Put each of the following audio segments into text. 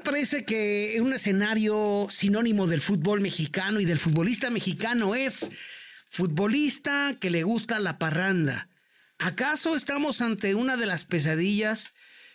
parece que un escenario sinónimo del fútbol mexicano y del futbolista mexicano es futbolista que le gusta la parranda? ¿Acaso estamos ante una de las pesadillas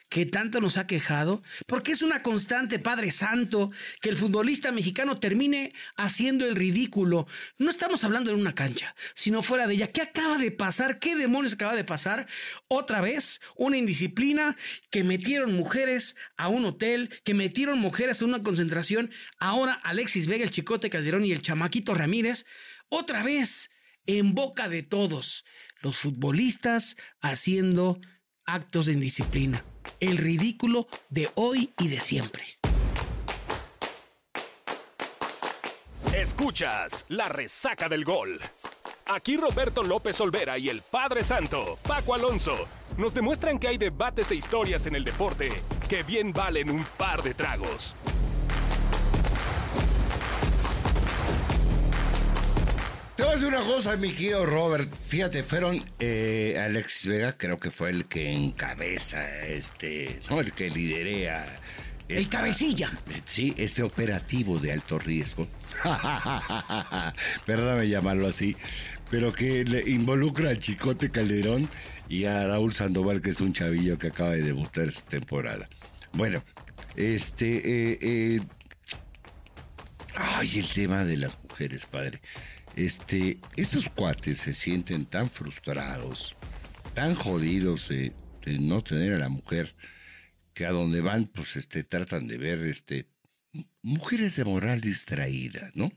que tanto nos ha quejado? Porque es una constante, Padre Santo, que el futbolista mexicano termine haciendo el ridículo. No estamos hablando en una cancha, sino fuera de ella. ¿Qué acaba de pasar? ¿Qué demonios acaba de pasar? Otra vez, una indisciplina que metieron mujeres a un hotel, que metieron mujeres a una concentración. Ahora Alexis Vega, el Chicote Calderón y el Chamaquito Ramírez, otra vez en boca de todos. Los futbolistas haciendo actos de indisciplina el ridículo de hoy y de siempre. Escuchas la resaca del gol. Aquí Roberto López Olvera y el Padre Santo, Paco Alonso, nos demuestran que hay debates e historias en el deporte que bien valen un par de tragos. Te voy a decir una cosa, mi querido Robert. Fíjate, fueron eh, Alexis Vega, creo que fue el que encabeza, este, no, el que liderea. el cabecilla. Sí, este operativo de alto riesgo. Perdóname llamarlo así, pero que le involucra al Chicote Calderón y a Raúl Sandoval, que es un chavillo que acaba de debutar esta temporada. Bueno, este. Eh, eh, ay, el tema de las mujeres, padre. Este, estos cuates se sienten tan frustrados, tan jodidos de, no tener a la mujer, que a donde van, pues, este, tratan de ver, este, mujeres de moral distraída, ¿no?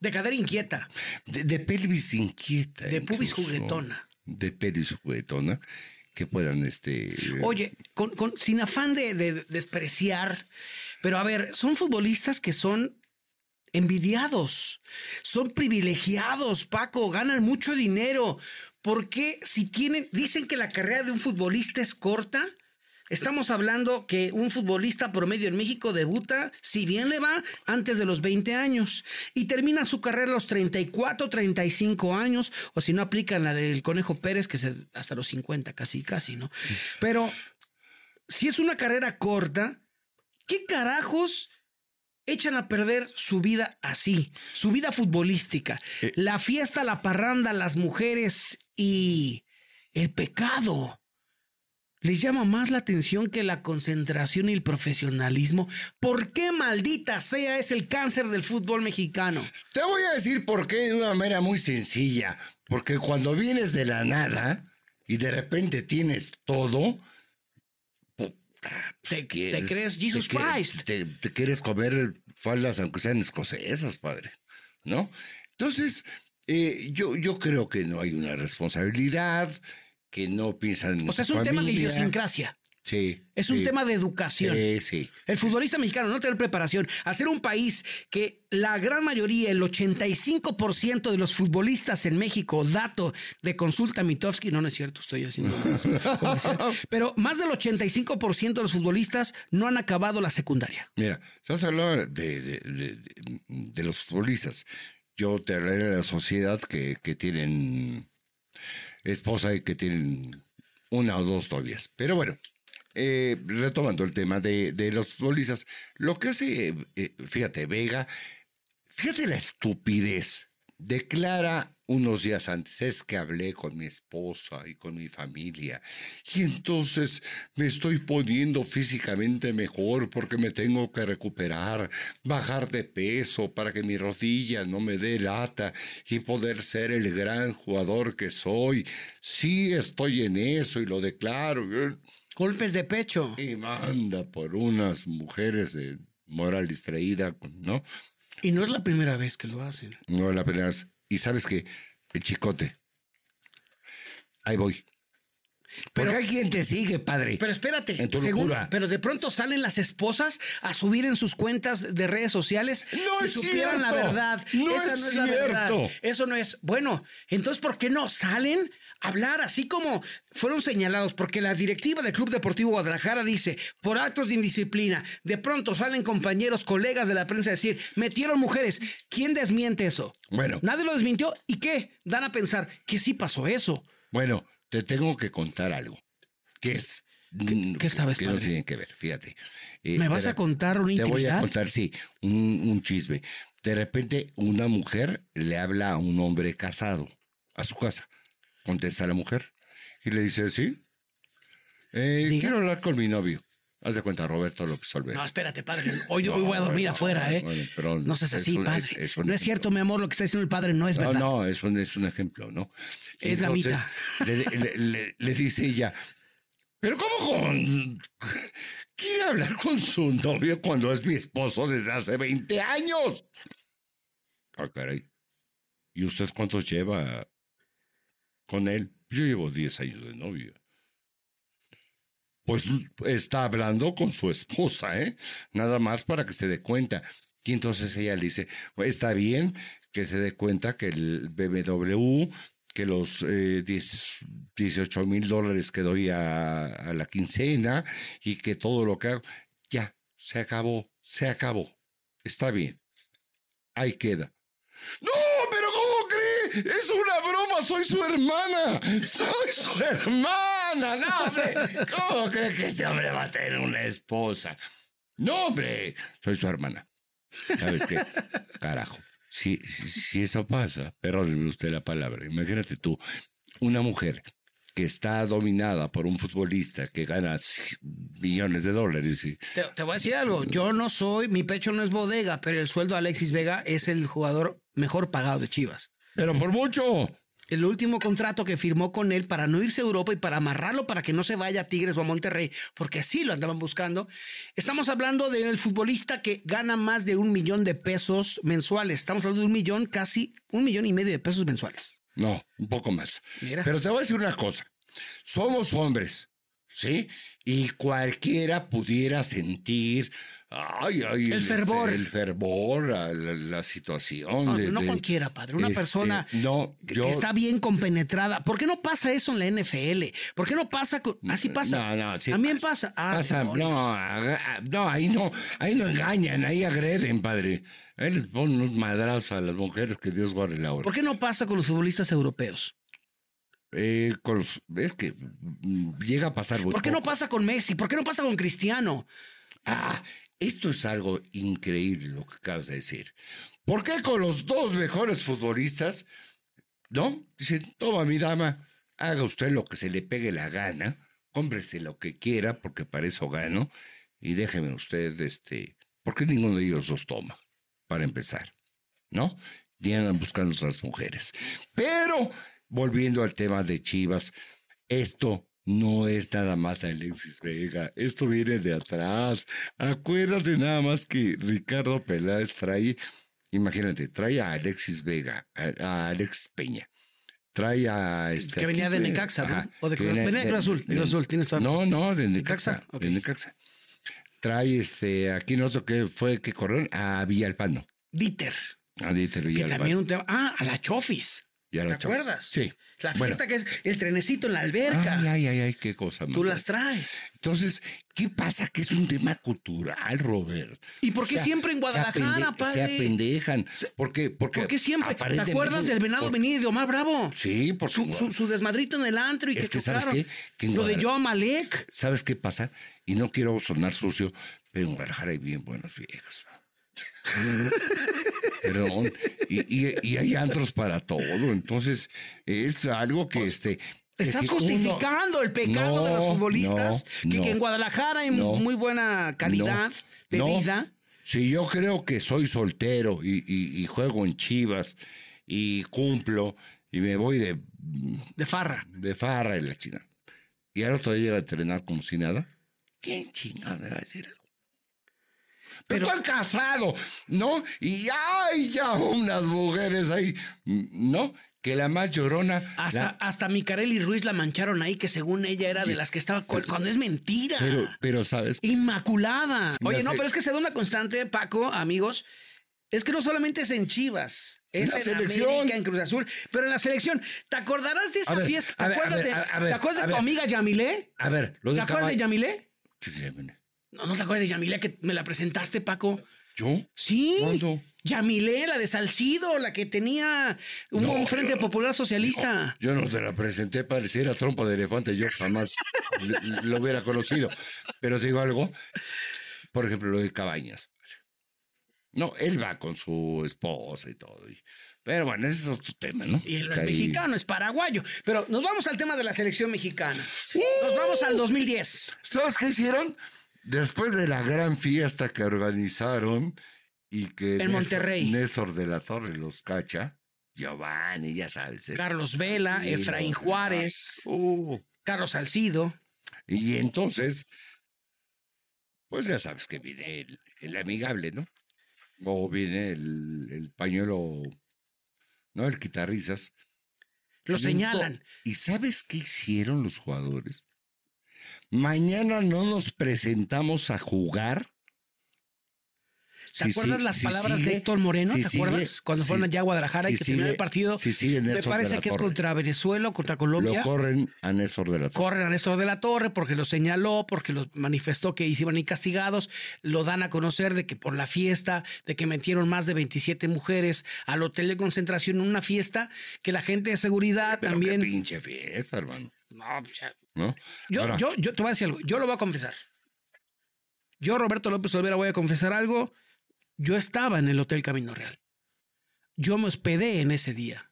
De cadera inquieta. De, pelvis inquieta. De pubis juguetona. De pelvis juguetona que puedan, este... Oye, con, sin afán de, despreciar, pero a ver, son futbolistas que son envidiados, son privilegiados, Paco, ganan mucho dinero. ¿Por qué si tienen, dicen que la carrera de un futbolista es corta? Estamos hablando que un futbolista promedio en México debuta, si bien le va, antes de los 20 años y termina su carrera a los 34, 35 años, o si no aplican la del Conejo Pérez, que es hasta los 50, casi, casi, ¿no? Pero si es una carrera corta, ¿qué carajos echan a perder su vida así, su vida futbolística, eh. la fiesta, la parranda, las mujeres y el pecado. Les llama más la atención que la concentración y el profesionalismo. ¿Por qué maldita sea es el cáncer del fútbol mexicano? Te voy a decir por qué de una manera muy sencilla. Porque cuando vienes de la nada y de repente tienes todo, te, crees Jesus Christ. Te, quieres comer faldas aunque sean escocesas, padre. ¿No? Entonces, eh, yo, yo creo que no hay una responsabilidad, que no piensan en O sea, es un tema de idiosincrasia. Sí. Es un tema de educación. Sí, sí. El futbolista mexicano no tiene preparación. Al ser un país que la gran mayoría, el 85% de los futbolistas en México, dato de consulta Mitofsky, no, no es cierto, estoy haciendo comercial, pero más del 85% de los futbolistas no han acabado la secundaria. Mira, estás hablando de, de, de, los futbolistas. Yo te hablaré de la sociedad que, que tienen esposa y que tienen una o dos novias. Pero bueno, eh, retomando el tema de, los futbolistas, lo que hace, eh, fíjate, Vega, fíjate la estupidez. Declara unos días antes, es que hablé con mi esposa y con mi familia, y entonces me estoy poniendo físicamente mejor porque me tengo que recuperar, bajar de peso para que mi rodilla no me dé lata y poder ser el gran jugador que soy. Sí estoy en eso y lo declaro. Golpes de pecho. Y manda por unas mujeres de moral distraída, ¿no? Y no es la primera vez que lo hacen. No es la primera vez. Y sabes que el chicote. Ahí voy. Pero hay quien te sigue, padre. Pero espérate, en tu pero de pronto salen las esposas a subir en sus cuentas de redes sociales no si es supieran la verdad. No Esa es no es la verdad. Eso no es. Bueno, entonces ¿por qué no salen hablar así como fueron señalados, porque la directiva del Club Deportivo Guadalajara dice, por actos de indisciplina, de pronto salen compañeros, colegas de la prensa a decir, metieron mujeres. ¿Quién desmiente eso? Bueno. Nadie lo desmintió. ¿Y qué? Dan a pensar que sí pasó eso. Bueno, te tengo que contar algo. Que es... ¿Qué, sabes, Que no tiene que ver, fíjate. eh, ¿Me vas a contar una Te voy a contar, sí, un, un chisme. De repente, una mujer le habla a un hombre casado a su casa. Contesta la mujer y le dice, sí, eh, quiero hablar con mi novio. Haz de cuenta, Roberto López Olvera. No, espérate, padre. Hoy, hoy voy a dormir afuera, ¿eh? bueno, pero no seas así, un- padre. es- no es cierto, mi amor, lo que está diciendo el padre no es No, verdad. no, es un, es un ejemplo, ¿no? Es le, le- le- le dice ella, pero ¿cómo con... Quiere hablar con su novio cuando es mi esposo desde hace 20 años? Ah, caray. ¿Y usted cuántos lleva con él? Yo llevo 10 años de novio. Pues está hablando con su esposa, ¿eh? Nada más para que se dé cuenta. Y entonces ella le dice, está bien que se dé cuenta que el BMW, que los eh, 10 18 mil dólares que doy a, a la quincena y que todo lo que hago, ya, se acabó, se acabó. Está bien. Ahí queda. No. Es una broma, soy su hermana. Soy su hermana, no, hombre. ¿Cómo cree que ese hombre va a tener una esposa? No, hombre, soy su hermana. ¿Sabes qué? Carajo. Si, si, eso pasa, perdóneme usted la palabra, imagínate tú, una mujer que está dominada por un futbolista que gana millones de dólares Te, te voy a decir algo. Yo no soy, mi pecho no es bodega, pero el sueldo de Alexis Vega es el jugador mejor pagado de Chivas. Pero por mucho El último contrato que firmó con él para no irse a Europa y para amarrarlo para que no se vaya a Tigres o a Monterrey, porque así lo andaban buscando. Estamos hablando del futbolista que gana más de un millón de pesos mensuales. Estamos hablando de un millón, casi un millón y medio de pesos mensuales. No, un poco más. Mira. Pero te voy a decir una cosa. Somos hombres, ¿sí? Y cualquiera pudiera sentir ay, ay, El fervor. El fervor, la, la- la situación. No, de- no de- cualquiera, padre. Una este, persona No, que, yo. que está bien compenetrada. ¿Por qué no pasa eso en la NFL? ¿Por qué no pasa? con- Así pasa. No, no, sí También pasa. Ah, Pasa- demonios. no, aga- no, ahí no, ahí no engañan, ahí agreden, padre. Ahí les ponen unos madrazos a las mujeres que Dios guarde la hora. ¿Por qué no pasa con los futbolistas europeos? Eh, con los- es que mm, llega a pasar ¿Por qué no pasa con Messi? ¿Por qué no pasa con Cristiano? Ah, esto es algo increíble lo que acabas de decir. ¿Por qué con los dos mejores futbolistas, no? Dicen, toma mi dama, haga usted lo que se le pegue la gana, cómprese lo que quiera, porque para eso gano, y déjeme usted, este, ¿por qué ninguno de ellos dos toma? Para empezar, ¿no? Y buscando otras mujeres. Pero, volviendo al tema de Chivas, esto no es nada más Alexis Vega, esto viene de atrás. Acuérdate nada más que Ricardo Peláez trae, imagínate, trae a Alexis Vega, a, a Alex Peña. Trae a este. Que venía de Necaxa, ¿no? O de venía de Cruz Azul, de Cruz Azul, tienes toda- No, no, de Necaxa. De Necaxa. Trae este, aquí no sé qué fue que corrieron a Villalpano. Dieter. A Dieter Que Villalpano. también un tema. Ah, a la Chofis. ¿Te acuerdas? Sí. La Bueno. fiesta que es el trenecito en la alberca. Ay, ay, ay, ay, qué cosa más. Tú las traes. Entonces, ¿qué pasa? Que es un tema cultural, Robert. ¿Y por qué siempre en Guadalajara, se padre? Se apendejan. Porque, porque ¿Por qué siempre? ¿Te acuerdas del venado por- venido de Omar Bravo? Sí, por Su, su, su desmadrito en el antro y Es que, que, ¿sabes qué? Que Lo de Joe Malek. ¿Sabes qué pasa? Y no quiero sonar sucio, pero en Guadalajara hay bien buenas viejas. Perdón. Y, y- y hay antros para todo. Entonces, es algo que este. que Estás uno- justificando el pecado de los futbolistas. no, que, no. que en Guadalajara hay muy buena calidad de vida. Si yo creo que soy soltero y, juego en Chivas y cumplo y me voy de, De farra. de farra y la china. Y al otro día llega a entrenar como si nada. ¿Quién chingada me va a decir algo? Pero, Pero- estoy casado, ¿no? Y hay ya unas mujeres ahí, ¿no? Que la más llorona. Hasta, la- hasta Micarelli Ruiz la mancharon ahí, que según ella era de las que estaba. cu- Cuando es mentira. pero, pero, ¿sabes? Inmaculada. Sí, Oye, no, sé. pero es que se da una constante, Paco, amigos. Es que no solamente es en Chivas, es la en selección. América, en Cruz Azul, pero en la selección. ¿Te acordarás de esa ver, fiesta? ¿Te ver, acuerdas, ver, de, a- a ver, ¿te acuerdas a de tu amiga Yamilé? A ver, lo ¿Te de acuerdas de Yamilé? No, ¿no te acuerdas de Yamilé que me la presentaste, Paco? ¿Yo? Sí. ¿Cuándo? Yamilé, la de Salcido, la que tenía un, No, Frente yo- Popular Socialista. Yo no te la presenté, pareciera trompa de elefante, yo jamás lo hubiera conocido. Pero te digo algo, por ejemplo, lo de Cabañas. No, él va con su esposa y todo. y- pero bueno, ese es otro tema, ¿no? Y el Ahí- mexicano es paraguayo. Pero nos vamos al tema de la selección mexicana. Nos vamos al 2010. ¿Sabes qué hicieron? Después de la gran fiesta que organizaron y que En Néstor- Monterrey. Néstor de la Torre los cacha, Giovanni, ya sabes. ¿eh? Carlos Vela, Sí, Efraín no, Juárez, Uh, Carlos Salcido. y entonces, pues ya sabes que viene el, el amigable, ¿no? O viene el, el pañuelo, ¿no? El quitarrizas. Lo señalan. ¿Y sabes qué hicieron los jugadores? Mañana no nos presentamos a jugar. ¿Te acuerdas sí- las palabras de Héctor Moreno? ¿Te acuerdas? Cuando fueron allá a Guadalajara y que terminó el partido. me parece que es contra Venezuela o contra Colombia. Lo corren a Néstor de la Torre. corren a Néstor de la Torre porque lo señaló, porque lo manifestó que iban a ir castigados, lo dan a conocer de que por la fiesta, de que metieron más de 27 mujeres al hotel de concentración en una fiesta, que la gente de seguridad Pero también... qué pinche fiesta, hermano. No, pues ya. ¿No? Yo, Ahora, yo, yo te voy a decir algo, yo lo voy a confesar. Yo, Roberto López Olvera, voy a confesar algo. Yo estaba en el Hotel Camino Real. Yo me hospedé en ese día.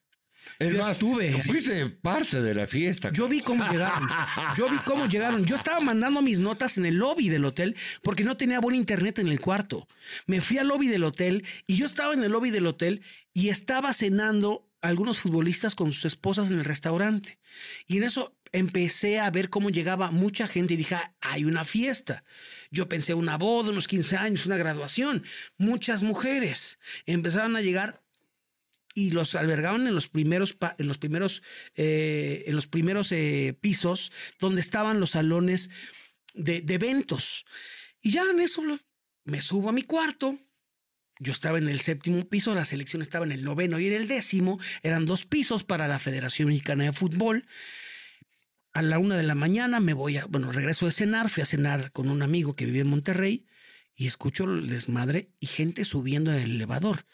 es yo más, estuve- fuiste parte de la fiesta. Yo vi cómo llegaron. Yo vi cómo llegaron. Yo estaba mandando mis notas en el lobby del hotel porque no tenía buen internet en el cuarto. Me fui al lobby del hotel y yo estaba en el lobby del hotel y estaba cenando algunos futbolistas con sus esposas en el restaurante. Y en eso empecé a ver cómo llegaba mucha gente y dije, "Ah, hay una fiesta. Yo pensé una boda, unos 15 años, una graduación. Muchas mujeres empezaron a llegar y los albergaban en los primeros en los primeros eh, en los primeros eh, pisos donde estaban los salones de, de eventos y ya en eso me subo a mi cuarto yo estaba en el séptimo piso la selección estaba en el noveno y en el décimo eran dos pisos para la Federación Mexicana de Fútbol a la una de la mañana me voy a bueno regreso de cenar fui a cenar con un amigo que vivía en Monterrey y escucho el desmadre y gente subiendo en el elevador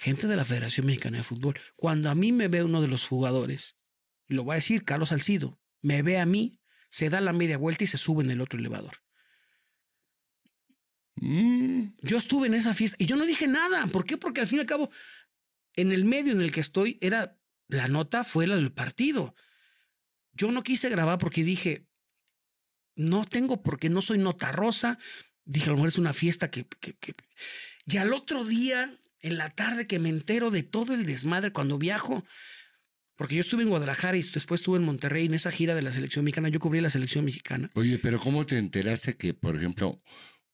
gente de la Federación Mexicana de Fútbol. Cuando a mí me ve uno de los jugadores, y lo voy a decir, Carlos Salcido, me ve a mí, se da la media vuelta y se sube en el otro elevador. Mm, Yo estuve en esa fiesta y yo no dije nada. ¿Por qué? Porque al fin y al cabo, en el medio en el que estoy, era la nota fue la del partido. Yo no quise grabar porque dije, no tengo porque no soy nota rosa. Dije, a lo mejor es una fiesta que, que- que- Y al otro día, en la tarde, que me entero de todo el desmadre cuando viajo, porque yo estuve en Guadalajara y después estuve en Monterrey en esa gira de la selección mexicana. Yo cubrí la selección mexicana. Oye, pero ¿cómo te enteraste que, por ejemplo,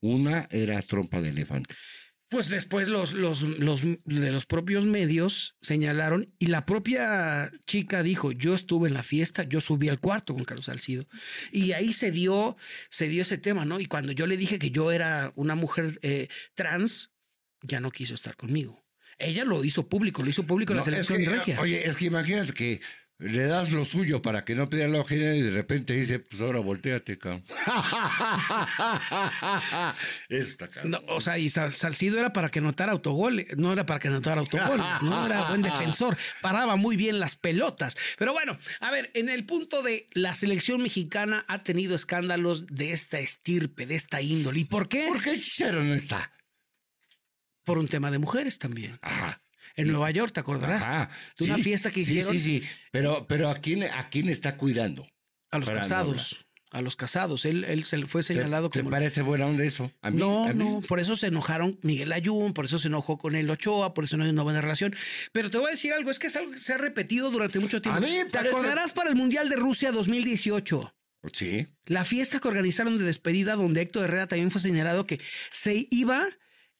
una era trompa de elefante? Pues después los, los, los de los propios medios señalaron y la propia chica dijo, yo estuve en la fiesta, yo subí al cuarto con Carlos Salcido. Y ahí se dio, se dio ese tema, ¿no? Y cuando yo le dije que yo era una mujer eh, trans, ya no quiso estar conmigo. Ella lo hizo público, lo hizo público en No, la es selección que, regia. Oye, es que imagínate que le das lo suyo para que no pida la ojera y de repente dice, pues ahora volteate, cabrón. Eso está cabrón. No, o sea, y Sal- Salcido era para que anotara autogoles, no era para que anotara autogoles, no era buen defensor, paraba muy bien las pelotas. Pero bueno, a ver, en el punto de la selección mexicana ha tenido escándalos de esta estirpe, de esta índole. ¿Y por qué? ¿Por qué Chicharo no está? Por un tema de mujeres también. Ajá. En Nueva York, ¿te acordarás? Ajá. de una Sí, fiesta que sí, hicieron Sí, sí, Pero, pero ¿a quién, ¿a quién está cuidando? a los no casados. A los casados. Él, él se le fue ¿Te, señalado te como. parece buena onda eso? A mí, No, a mí. no, por eso se enojaron Miguel Ayun, por eso se enojó con él Ochoa, por eso no hay una buena relación. Pero te voy a decir algo, es que es algo que se ha repetido durante mucho tiempo. A mí me ¿Te parece- acordarás para el Mundial de Rusia 2018? Sí. La fiesta que organizaron de despedida, donde Héctor Herrera también fue señalado que se iba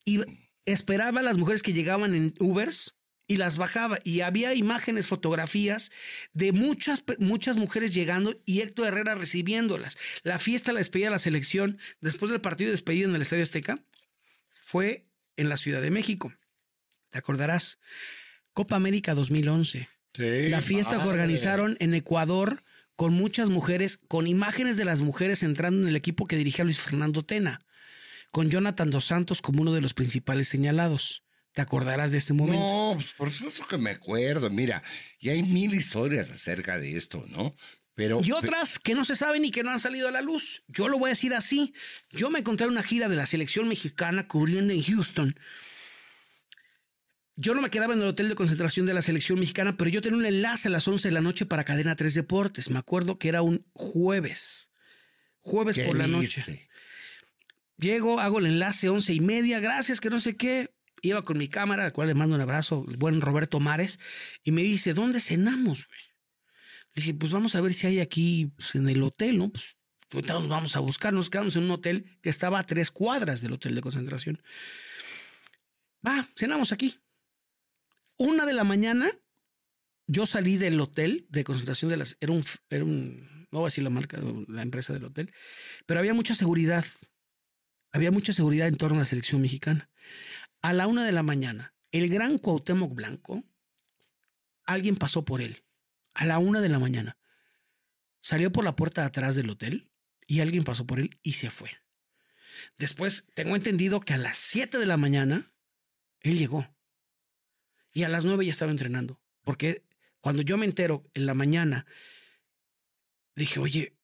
y esperaba a las mujeres que llegaban en Ubers y las bajaba. Y había imágenes, fotografías de muchas, muchas mujeres llegando y Héctor Herrera recibiéndolas. La fiesta, la despedida de la selección, después del partido de despedida en el Estadio Azteca, fue en la Ciudad de México. ¿Te acordarás? Copa América 2011. Sí, La fiesta que organizaron en Ecuador con muchas mujeres, con imágenes de las mujeres entrando en el equipo que dirigía Luis Fernando Tena, con Jonathan Dos Santos como uno de los principales señalados. ¿Te acordarás de ese momento? No, pues por supuesto que me acuerdo. Mira, y hay mil historias acerca de esto, ¿no? Pero, y otras que no se saben y que no han salido a la luz. Yo lo voy a decir así. Yo me encontré en una gira de la selección mexicana cubriendo en Houston. Yo no me quedaba en el hotel de concentración de la selección mexicana, pero yo tenía un enlace a las 11 de la noche para Cadena 3 Deportes. Me acuerdo que era un jueves. Jueves ¿qué por la noche. Llego, hago el enlace once y media, gracias, que no sé qué. Iba con mi cámara, al cual le mando un abrazo, el buen Roberto Mares, y me dice, ¿dónde cenamos? Le dije, pues vamos a ver si hay aquí pues, en el hotel, ¿no? Pues ahorita nos vamos a buscar. Nos quedamos en un hotel que estaba a tres cuadras del hotel de concentración. Va, cenamos aquí. Una de la mañana, yo salí del hotel de concentración de las. Era un. Era un no voy a decir la marca, la empresa del hotel, pero había mucha seguridad. Había mucha seguridad en torno a la selección mexicana. A la una de la mañana, el gran Cuauhtémoc Blanco, alguien pasó por él. A la una de la mañana. Salió por la puerta de atrás del hotel y alguien pasó por él y se fue. Después, tengo entendido que a las 7 de la mañana, él llegó. Y a las 9 ya estaba entrenando. Porque cuando yo me entero en la mañana, dije, oye,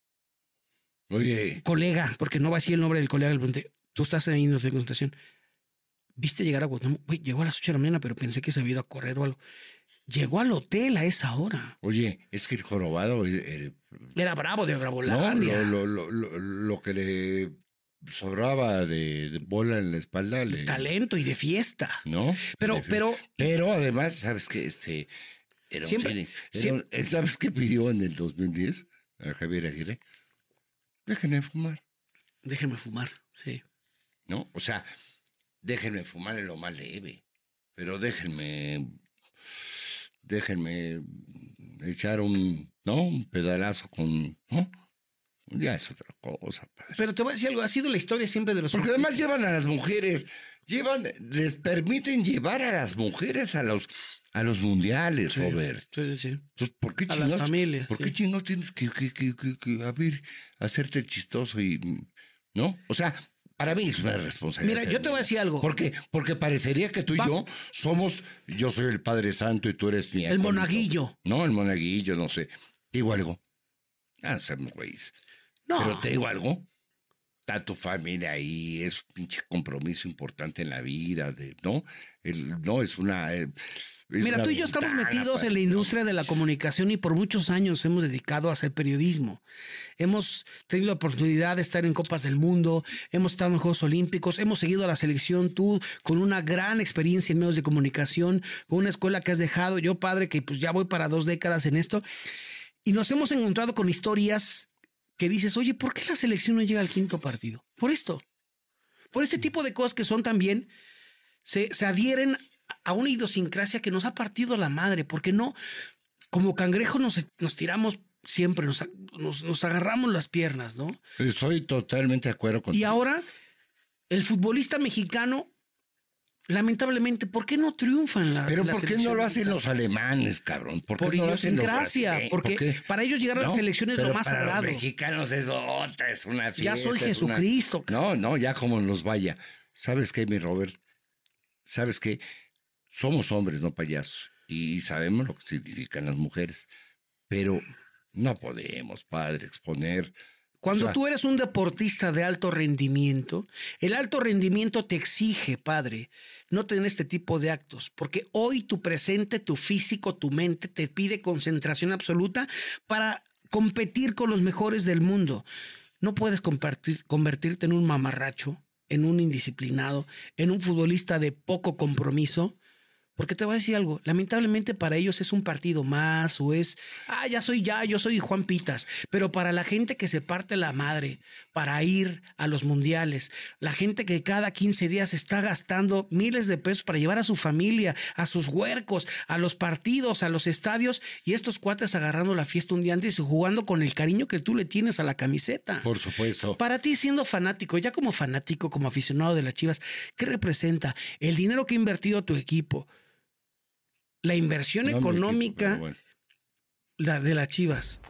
Oye, colega, porque no va a decir el nombre del colega, le pregunté, tú estás ahí en de concentración. ¿Viste llegar a Guatemala? Güey, llegó a las 8 de la mañana, pero pensé que se había ido a correr o algo. Llegó al hotel a esa hora. oye, es que el jorobado, el- el- Era bravo de no, Bravolandia. lo, lo, lo, lo- lo que le sobraba de, de bola en la espalda, le, Talento y de fiesta. ¿no? Pero, pero, Pero además, ¿sabes qué? Este, era un Siempre- genio. Era siempre- un- ¿Sabes qué pidió en el 2010 a Javier Aguirre? Déjenme fumar, déjeme fumar. Sí. ¿No? O sea, déjenme fumar en lo más leve, pero déjenme, déjenme echar un, ¿no? Un pedalazo con, ¿no? Ya es otra cosa, padre. Pero te voy a decir algo, ha sido la historia siempre de los Porque además llevan a las mujeres, llevan, les permiten llevar a las mujeres a los, a los mundiales, Robert. Sí, sí. Entonces, ¿por qué A las familias, ¿Por sí. qué chingados tienes que, que, que, que- a ver, hacerte chistoso y. ¿No? O sea, para mí es una responsabilidad. Mira, yo te voy a decir algo. ¿Por qué? Porque parecería que tú y yo somos. Yo soy el Padre Santo y tú eres mi. El acólito. monaguillo. No, el monaguillo, no sé. Te digo algo. Ah, no seamos güeyes. No. Pero te digo algo. Está tu familia ahí, es un pinche compromiso importante en la vida, de, ¿no? El- no, es una. eh, Mira, tú y yo estamos metidos en la industria de la comunicación y por muchos años hemos dedicado a hacer periodismo. Hemos tenido la oportunidad de estar en Copas del Mundo, hemos estado en Juegos Olímpicos, hemos seguido a la selección, tú con una gran experiencia en medios de comunicación, con una escuela que has dejado, yo padre que pues ya voy para dos décadas en esto, y nos hemos encontrado con historias que dices, oye, ¿por qué la selección no llega al quinto partido? Por esto, por este tipo de cosas que son también se, se adhieren a una idiosincrasia que nos ha partido la madre, porque no, como cangrejos nos, nos tiramos siempre, nos, nos, nos agarramos las piernas, ¿no? Estoy totalmente de acuerdo con Y ahora, el futbolista mexicano, lamentablemente, ¿por qué no triunfa en la Pero la ¿por qué no lo hacen los alemanes, cabrón? ¿Por qué Por no lo hacen los brasileños? porque ¿Por qué? para ellos llegar a la No, selección es lo más para sagrado. Los mexicanos es otra, es una fiesta. Ya soy una- Jesucristo, No, no, ya como nos vaya. ¿Sabes qué, mi Robert? ¿Sabes qué? Somos hombres, no payasos. Y sabemos lo que significan las mujeres. Pero no podemos, padre, exponer. Cuando O sea, tú eres un deportista de alto rendimiento, el alto rendimiento te exige, padre, no tener este tipo de actos, porque hoy tu presente, tu físico, tu mente te pide concentración absoluta para competir con los mejores del mundo. No puedes compartir- convertirte en un mamarracho, en un indisciplinado, en un futbolista de poco compromiso. Porque te voy a decir algo, lamentablemente para ellos es un partido más o es, ah, ya soy ya, yo soy Juan Pitas, pero para la gente que se parte la madre para ir a los mundiales, la gente que cada 15 días está gastando miles de pesos para llevar a su familia, a sus huercos, a los partidos, a los estadios y estos cuates agarrando la fiesta un día antes y jugando con el cariño que tú le tienes a la camiseta. Por supuesto. Para ti, siendo fanático, ya como fanático, como aficionado de las Chivas, ¿qué representa el dinero que ha invertido tu equipo? La inversión No, económica pero bueno. la de las Chivas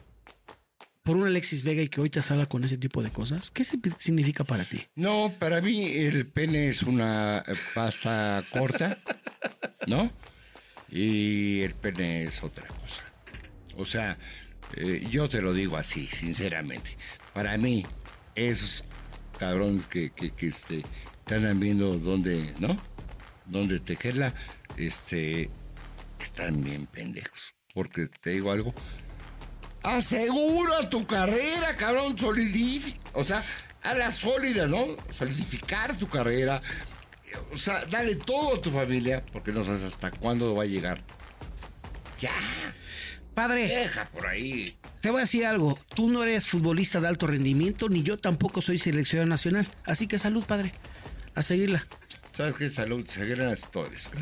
por un Alexis Vega y que hoy te sala con ese tipo de cosas, ¿qué significa para ti? No, para mí el pene es una pasta corta, ¿no? Y el pene es otra cosa. O sea, Eh, yo te lo digo así, sinceramente. Para mí, esos cabrones que, que, que este, te andan viendo dónde, ¿no? Dónde tejerla, este, están bien pendejos. Porque te digo algo, asegura tu carrera, cabrón, solidifica, o sea, a la sólida, ¿no? Solidificar tu carrera, o sea, dale todo a tu familia, porque no sabes hasta cuándo va a llegar. Ya. Padre. Deja por ahí. Te voy a decir algo. Tú no eres futbolista de alto rendimiento, ni yo tampoco soy seleccionado nacional. Así que salud, padre. A seguirla. ¿Sabes qué? Salud, seguir las historias.